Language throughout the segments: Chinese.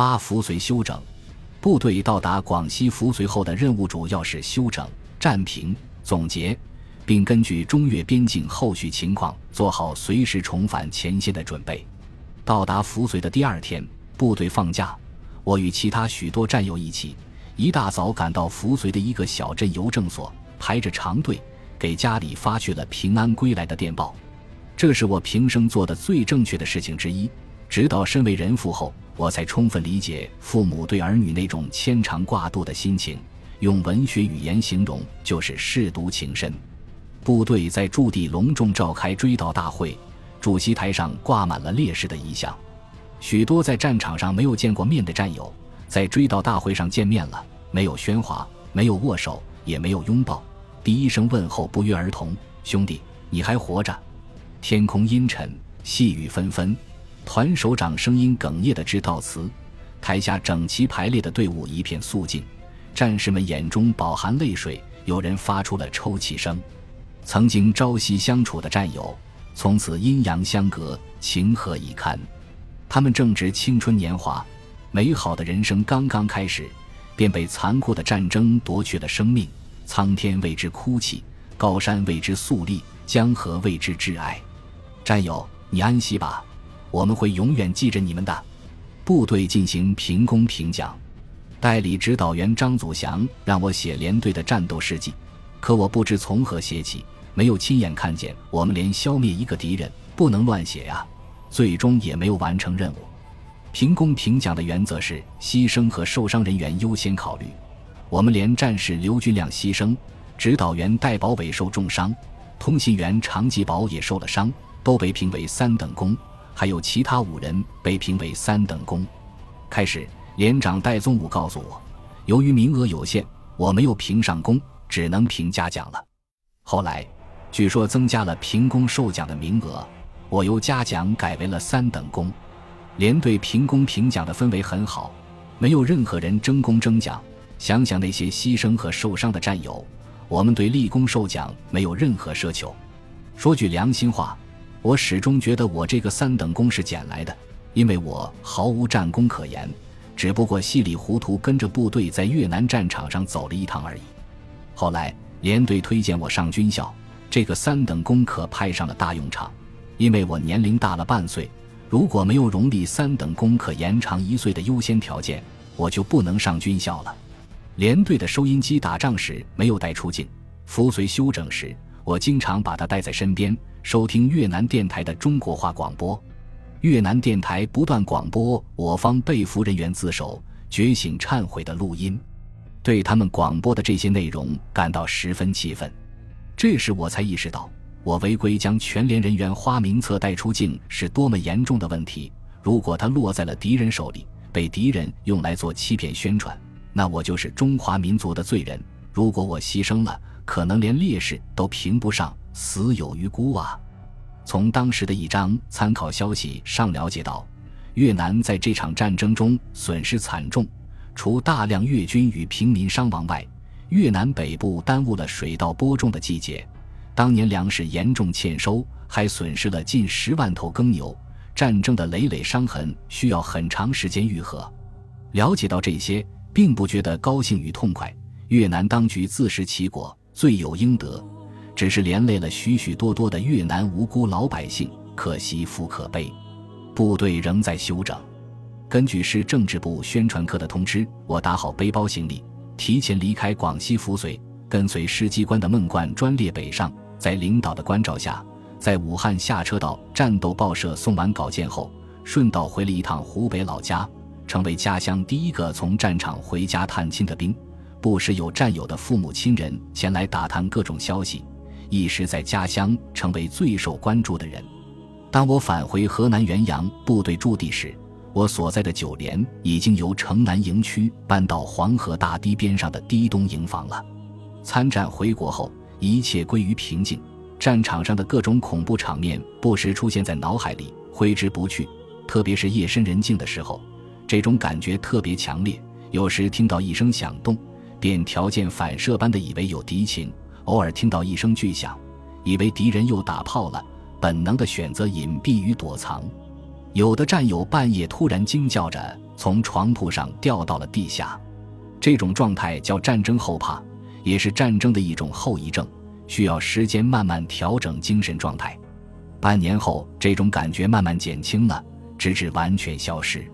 八扶绥休整，部队到达广西扶绥后的任务主要是休整、战平、总结，并根据中越边境后续情况做好随时重返前线的准备。到达扶绥的第二天，部队放假，我与其他许多战友一起，一大早赶到扶绥的一个小镇邮政所，排着长队给家里发去了平安归来的电报。这是我平生做的最正确的事情之一。直到身为人父后，我才充分理解父母对儿女那种牵肠挂肚的心情。用文学语言形容，就是舐犊情深。部队在驻地隆重召开追悼大会，主席台上挂满了烈士的遗像。许多在战场上没有见过面的战友，在追悼大会上见面了，没有喧哗，没有握手，也没有拥抱，第一声问候不约而同：“兄弟，你还活着。”天空阴沉，细雨纷纷，团首长声音哽咽的致悼词。台下整齐排列的队伍一片肃静，战士们眼中饱含泪水，有人发出了抽泣声。曾经朝夕相处的战友，从此阴阳相隔，情何以堪？他们正值青春年华，美好的人生刚刚开始，便被残酷的战争夺去了生命。苍天为之哭泣，高山为之肃立，江河为之挚哀。战友，你安息吧，我们会永远记着你们的。部队进行评功评奖，代理指导员张祖祥让我写连队的战斗事迹，可我不知从何写起，没有亲眼看见我们连消灭一个敌人，不能乱写呀。最终也没有完成任务。评功评奖的原则是牺牲和受伤人员优先考虑，我们连战士刘军亮牺牲，指导员戴宝伟受重伤，通信员常继宝也受了伤。都被评为三等功，还有其他五人被评为三等功。开始，连长戴宗武告诉我，由于名额有限，我没有评上功，只能评嘉奖了。后来，据说增加了评功授奖的名额，我由嘉奖改为了三等功。连队评功评奖的氛围很好，没有任何人争功争奖。想想那些牺牲和受伤的战友，我们对立功受奖没有任何奢求。说句良心话。我始终觉得我这个三等功是捡来的，因为我毫无战功可言，只不过稀里糊涂跟着部队在越南战场上走了一趟而已。后来连队推荐我上军校，这个三等功可派上了大用场，因为我年龄大了半岁，如果没有荣立三等功可延长一岁的优先条件，我就不能上军校了。连队的收音机打仗时没有带出境，服随休整时，我经常把它带在身边。收听越南电台的中国话广播，越南电台不断广播我方被俘人员自首、觉醒、忏悔的录音，对他们广播的这些内容感到十分气愤。这时我才意识到，我违规将全连人员花名册带出境是多么严重的问题。如果它落在了敌人手里，被敌人用来做欺骗宣传，那我就是中华民族的罪人。如果我牺牲了，可能连烈士都评不上。死有余辜啊！从当时的一张参考消息上了解到，越南在这场战争中损失惨重，除大量越军与平民伤亡外，越南北部耽误了水稻播种的季节，当年粮食严重欠收，还损失了近十万头耕牛。战争的累累伤痕需要很长时间愈合。了解到这些，并不觉得高兴与痛快。越南当局自食其果，罪有应得。只是连累了许许多多的越南无辜老百姓，可惜复可悲。部队仍在休整。根据市政治部宣传科的通知，我打好背包行李，提前离开广西扶绥，跟随师机关的孟冠专列北上。在领导的关照下，在武汉下车到战斗报社送完稿件后，顺道回了一趟湖北老家，成为家乡第一个从战场回家探亲的兵。不时有战友的父母亲人前来打探各种消息。一时在家乡成为最受关注的人。当我返回河南原阳部队驻地时，我所在的九连已经由城南营区搬到黄河大堤边上的堤东营房了。参战回国后，一切归于平静。战场上的各种恐怖场面不时出现在脑海里，挥之不去。特别是夜深人静的时候，这种感觉特别强烈。有时听到一声响动，便条件反射般的以为有敌情。偶尔听到一声巨响，以为敌人又打炮了，本能的选择隐蔽与躲藏。有的战友半夜突然惊叫着从床铺上掉到了地下。这种状态叫战争后怕，也是战争的一种后遗症，需要时间慢慢调整精神状态。半年后，这种感觉慢慢减轻了，直至完全消失。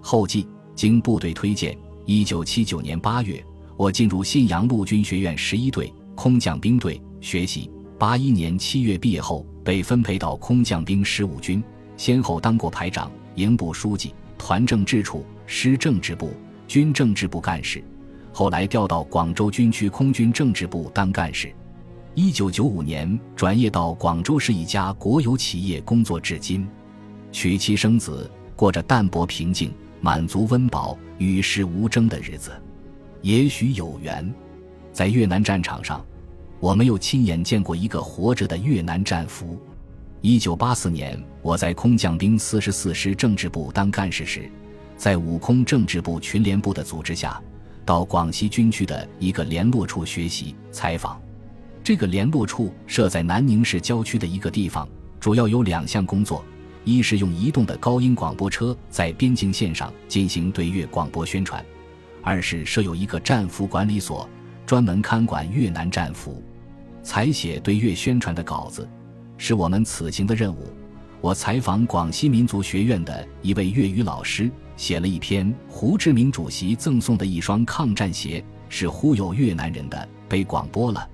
后记：经部队推荐，一九七九年八月，我进入信阳陆军学院十一队空降兵队学习。八一年七月毕业后，被分配到空降兵十五军，先后当过排长、营部书记、团政治处、师政治部。军政治部干事，后来调到广州军区空军政治部当干事。一九九五年转业到广州市一家国有企业工作，至今，娶妻生子，过着淡泊平静、满足温饱、与世无争的日子。也许有缘，在越南战场上，我没有亲眼见过一个活着的越南战俘。一九八四年，我在空降兵四十四师政治部当干事时。在武空政治部群联部的组织下，到广西军区的一个联络处学习采访。这个联络处设在南宁市郊区的一个地方，主要有两项工作：一是用移动的高音广播车在边境线上进行对越广播宣传；二是设有一个战俘管理所，专门看管越南战俘。采写对越宣传的稿子，是我们此行的任务。我采访广西民族学院的一位粤语老师。写了一篇胡志明主席赠送的一双抗战鞋是忽悠越南人的，被广播了，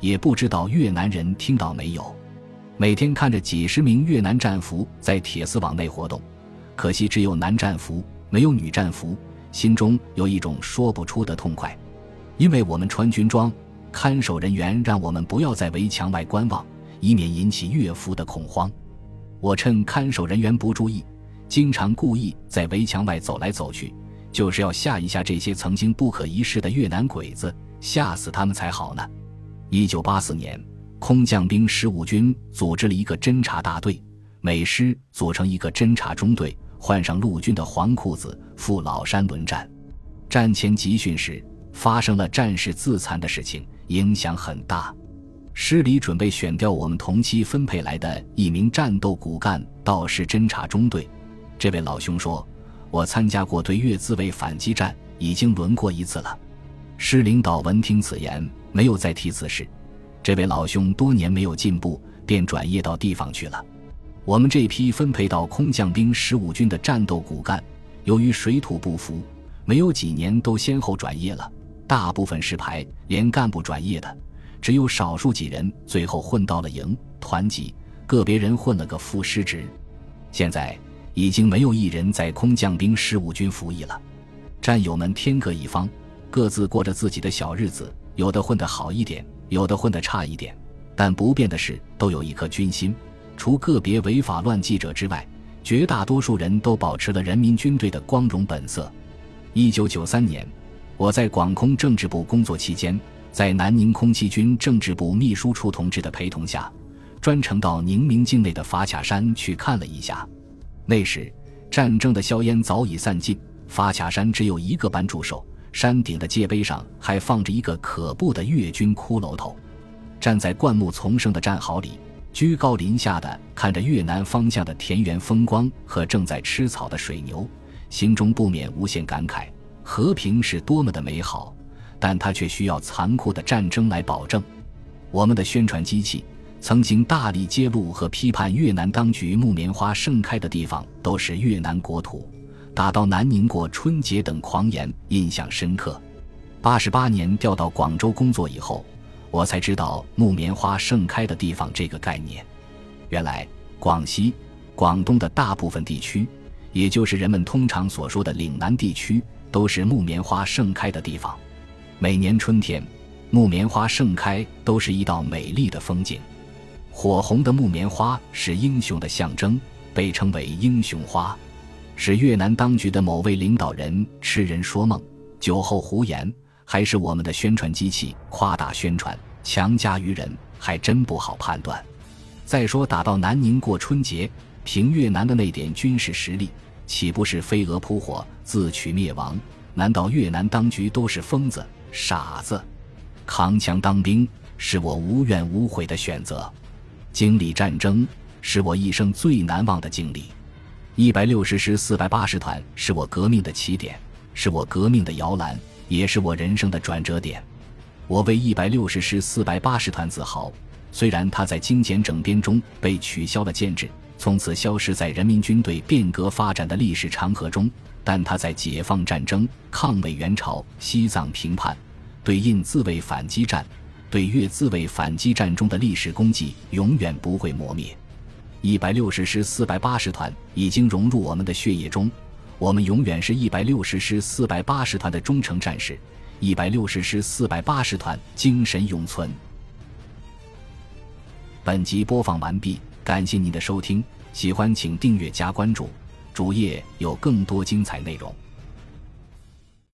也不知道越南人听到没有。每天看着几十名越南战俘在铁丝网内活动，可惜只有男战俘没有女战俘，心中有一种说不出的痛快。因为我们穿军装，看守人员让我们不要在围墙外观望，以免引起岳父的恐慌。我趁看守人员不注意。经常故意在围墙外走来走去，就是要吓一吓这些曾经不可一世的越南鬼子，吓死他们才好呢。一九八四年，空降兵十五军组织了一个侦察大队，每师组成一个侦察中队，换上陆军的黄裤子，赴老山轮战。战前集训时，发生了战士自残的事情，影响很大。师里准备选调我们同期分配来的一名战斗骨干到师侦察中队。这位老兄说：“我参加过对越自卫反击战，已经轮过一次了。”师领导闻听此言，没有再提此事。这位老兄多年没有进步，便转业到地方去了。我们这批分配到空降兵十五军的战斗骨干，由于水土不服，没有几年都先后转业了。大部分是排连干部转业的，只有少数几人最后混到了营团级，个别人混了个副师职。现在。已经没有一人在空降兵十五军服役了，战友们天各一方，各自过着自己的小日子，有的混得好一点，有的混得差一点，但不变的是都有一颗军心。除个别违法乱纪者之外，绝大多数人都保持了人民军队的光荣本色。一九九三年，我在广空政治部工作期间，在南宁空气军政治部秘书处同志的陪同下，专程到宁明境内的法卡山去看了一下。那时，战争的硝烟早已散尽，法卡山只有一个班驻守，山顶的界碑上还放着一个可怖的越军骷髅头。站在灌木丛生的战壕里，居高临下的看着越南方向的田园风光和正在吃草的水牛，心中不免无限感慨：和平是多么的美好，但它却需要残酷的战争来保证。我们的宣传机器。曾经大力揭露和批判越南当局木棉花盛开的地方都是越南国土，打到南宁过春节等狂言印象深刻。八十八年调到广州工作以后，我才知道木棉花盛开的地方这个概念。原来广西、广东的大部分地区，也就是人们通常所说的岭南地区，都是木棉花盛开的地方。每年春天，木棉花盛开都是一道美丽的风景。火红的木棉花是英雄的象征，被称为“英雄花”，是越南当局的某位领导人痴人说梦、酒后胡言，还是我们的宣传机器夸大宣传、强加于人，还真不好判断。再说打到南宁过春节，凭越南的那点军事实力，岂不是飞蛾扑火、自取灭亡？难道越南当局都是疯子、傻子？扛枪当兵是我无怨无悔的选择。经历战争是我一生最难忘的经历。一百六十师四百八十团是我革命的起点，是我革命的摇篮，也是我人生的转折点。我为一百六十师四百八十团自豪。虽然他在精简整编中被取消了建制，从此消失在人民军队变革发展的历史长河中，但他在解放战争、抗美援朝、西藏平叛、对印自卫反击战、对越自卫反击战中的历史功绩永远不会磨灭。一百六十师四百八十团已经融入我们的血液中，我们永远是一百六十师四百八十团的忠诚战士。一百六十师四百八十团精神永存。本集播放完毕，感谢您的收听，喜欢请订阅加关注，主页有更多精彩内容。